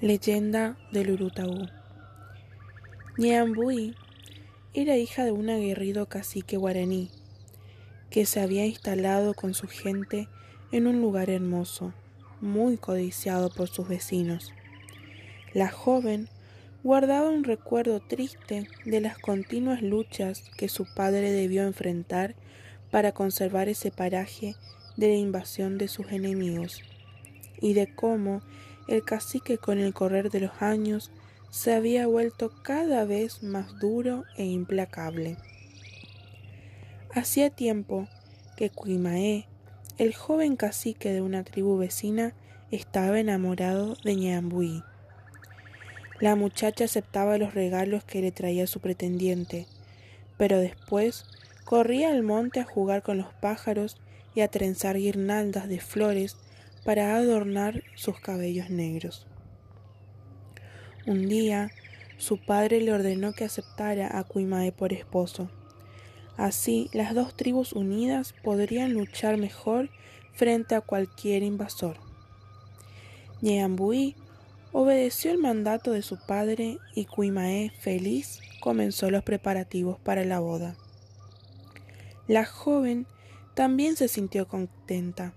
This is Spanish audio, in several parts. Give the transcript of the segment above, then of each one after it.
Leyenda del Urutaú. Ñeambui era hija de un aguerrido cacique guaraní que se había instalado con su gente en un lugar hermoso, muy codiciado por sus vecinos. La joven guardaba un recuerdo triste de las continuas luchas que su padre debió enfrentar para conservar ese paraje de la invasión de sus enemigos y de cómo el cacique con el correr de los años se había vuelto cada vez más duro e implacable. Hacía tiempo que Cuimaé, el joven cacique de una tribu vecina, estaba enamorado de Ñambuí. La muchacha aceptaba los regalos que le traía su pretendiente, pero después corría al monte a jugar con los pájaros y a trenzar guirnaldas de flores para adornar sus cabellos negros. Un día, su padre le ordenó que aceptara a Cuimae por esposo. Así, las dos tribus unidas podrían luchar mejor frente a cualquier invasor. Ñeambuí obedeció el mandato de su padre y Cuimae, feliz, comenzó los preparativos para la boda. La joven también se sintió contenta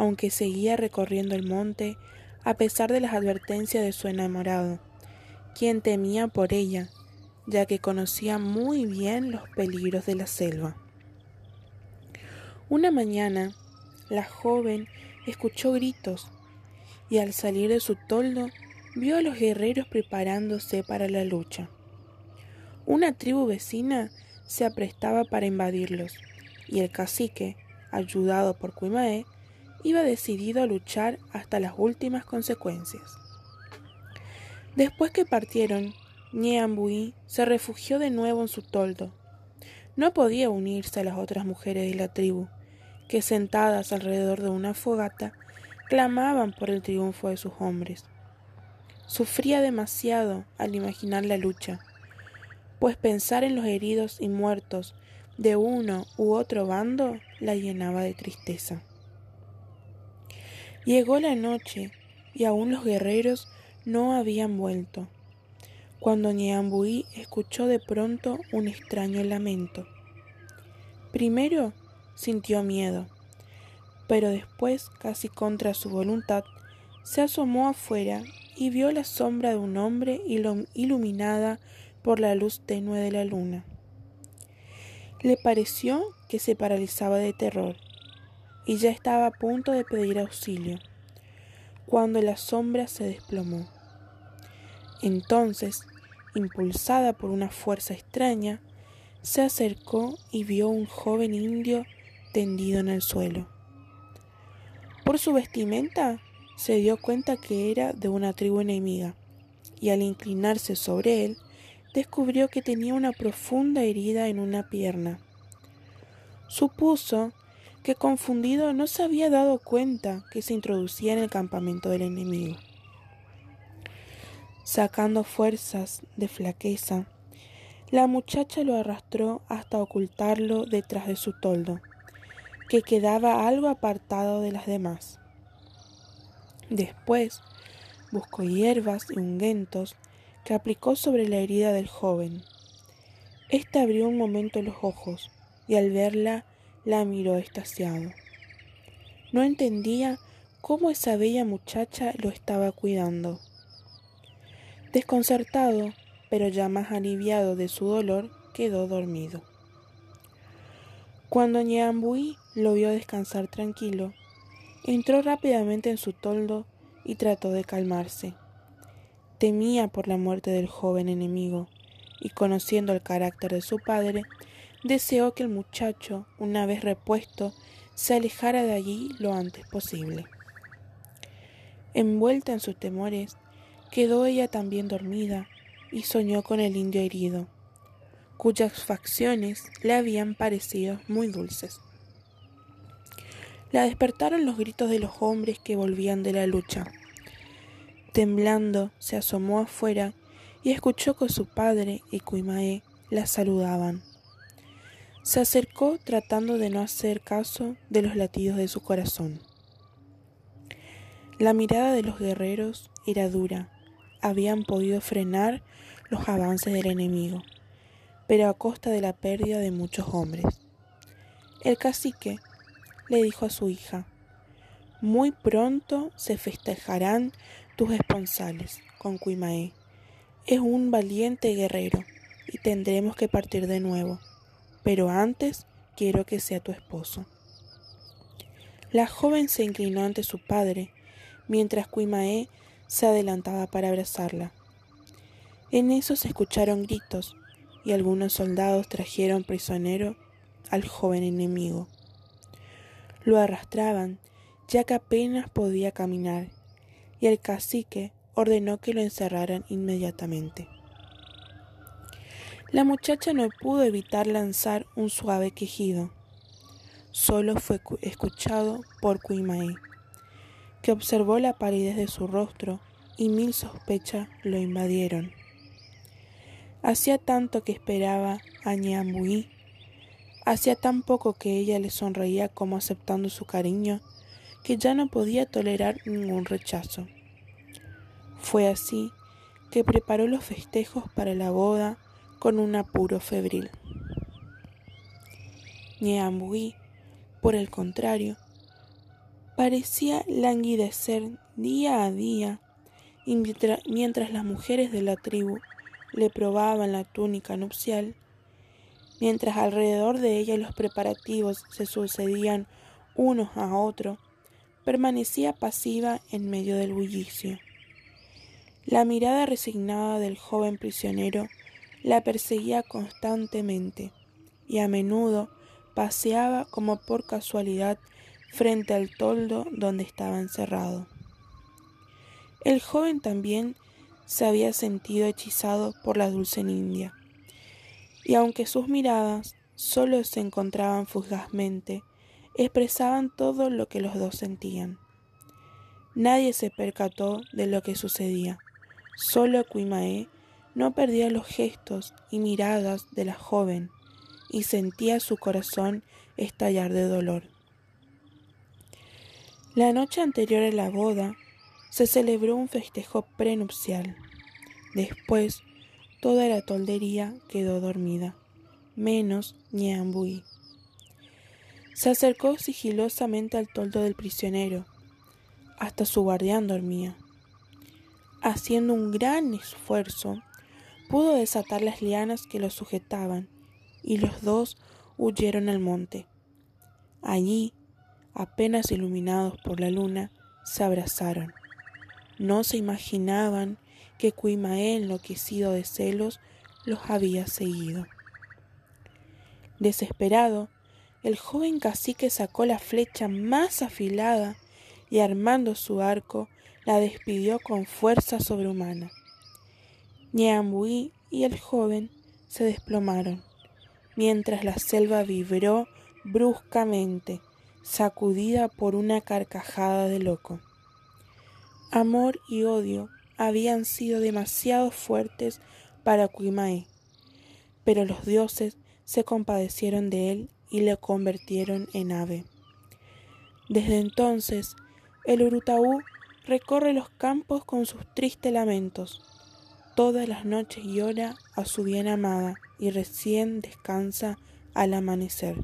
aunque seguía recorriendo el monte a pesar de las advertencias de su enamorado, quien temía por ella, ya que conocía muy bien los peligros de la selva. Una mañana, la joven escuchó gritos y al salir de su toldo vio a los guerreros preparándose para la lucha. Una tribu vecina se aprestaba para invadirlos y el cacique, ayudado por Cuimae, iba decidido a luchar hasta las últimas consecuencias. Después que partieron, Ñeambuí se refugió de nuevo en su toldo. No podía unirse a las otras mujeres de la tribu, que sentadas alrededor de una fogata clamaban por el triunfo de sus hombres. Sufría demasiado al imaginar la lucha, pues pensar en los heridos y muertos de uno u otro bando la llenaba de tristeza. Llegó la noche y aún los guerreros no habían vuelto, cuando Ñeambuí escuchó de pronto un extraño lamento. Primero sintió miedo, pero después, casi contra su voluntad, se asomó afuera y vio la sombra de un hombre iluminada por la luz tenue de la luna. Le pareció que se paralizaba de terror y ya estaba a punto de pedir auxilio, cuando la sombra se desplomó. Entonces, impulsada por una fuerza extraña, se acercó y vio un joven indio tendido en el suelo. Por su vestimenta se dio cuenta que era de una tribu enemiga, y al inclinarse sobre él, descubrió que tenía una profunda herida en una pierna. Supuso que confundido no se había dado cuenta que se introducía en el campamento del enemigo. Sacando fuerzas de flaqueza, la muchacha lo arrastró hasta ocultarlo detrás de su toldo, que quedaba algo apartado de las demás. Después buscó hierbas y ungüentos que aplicó sobre la herida del joven. Este abrió un momento los ojos y al verla la miró extasiado. No entendía cómo esa bella muchacha lo estaba cuidando. Desconcertado, pero ya más aliviado de su dolor, quedó dormido. Cuando Ñeambuí lo vio descansar tranquilo, entró rápidamente en su toldo y trató de calmarse. Temía por la muerte del joven enemigo, y conociendo el carácter de su padre, deseó que el muchacho, una vez repuesto, se alejara de allí lo antes posible. Envuelta en sus temores, quedó ella también dormida y soñó con el indio herido, cuyas facciones le habían parecido muy dulces. La despertaron los gritos de los hombres que volvían de la lucha. Temblando, se asomó afuera y escuchó que su padre y Cuimaé la saludaban. Se acercó tratando de no hacer caso de los latidos de su corazón. La mirada de los guerreros era dura. Habían podido frenar los avances del enemigo, pero a costa de la pérdida de muchos hombres. El cacique le dijo a su hija, muy pronto se festejarán tus esponsales con Cuimaé. Es un valiente guerrero y tendremos que partir de nuevo, pero antes quiero que sea tu esposo. La joven se inclinó ante su padre, mientras Cuimaé se adelantaba para abrazarla. En eso se escucharon gritos, y algunos soldados trajeron prisionero al joven enemigo. Lo arrastraban, ya que apenas podía caminar, y el cacique ordenó que lo encerraran inmediatamente. La muchacha no pudo evitar lanzar un suave quejido. Solo fue escuchado por Cuimae, que observó la palidez de su rostro y mil sospechas lo invadieron. Hacía tanto que esperaba a Ñambuí, hacía tan poco que ella le sonreía como aceptando su cariño, que ya no podía tolerar ningún rechazo. Fue así que preparó los festejos para la boda con un apuro febril. Ñeambuí, por el contrario, parecía languidecer día a día y mientras las mujeres de la tribu le probaban la túnica nupcial, mientras alrededor de ella los preparativos se sucedían unos a otros, permanecía pasiva en medio del bullicio. La mirada resignada del joven prisionero la perseguía constantemente y a menudo paseaba como por casualidad frente al toldo donde estaba encerrado. El joven también se había sentido hechizado por la dulce India, y aunque sus miradas solo se encontraban fugazmente, expresaban todo lo que los dos sentían. Nadie se percató de lo que sucedía, solo Cuimae no perdía los gestos y miradas de la joven y sentía su corazón estallar de dolor. La noche anterior a la boda se celebró un festejo prenupcial. Después, toda la toldería quedó dormida, menos Ñeambuí. Se acercó sigilosamente al toldo del prisionero. Hasta su guardián dormía. Haciendo un gran esfuerzo, pudo desatar las lianas que lo sujetaban, y los dos huyeron al monte. Allí, apenas iluminados por la luna, se abrazaron. No se imaginaban que Cuimaé, enloquecido de celos, los había seguido. Desesperado, el joven cacique sacó la flecha más afilada y armando su arco la despidió con fuerza sobrehumana. Ñeambuí y el joven se desplomaron, mientras la selva vibró bruscamente, sacudida por una carcajada de loco. Amor y odio habían sido demasiado fuertes para Cuimae, pero los dioses se compadecieron de él y le convirtieron en ave. Desde entonces, el Urutaú recorre los campos con sus tristes lamentos, Todas las noches llora a su bien amada y recién descansa al amanecer.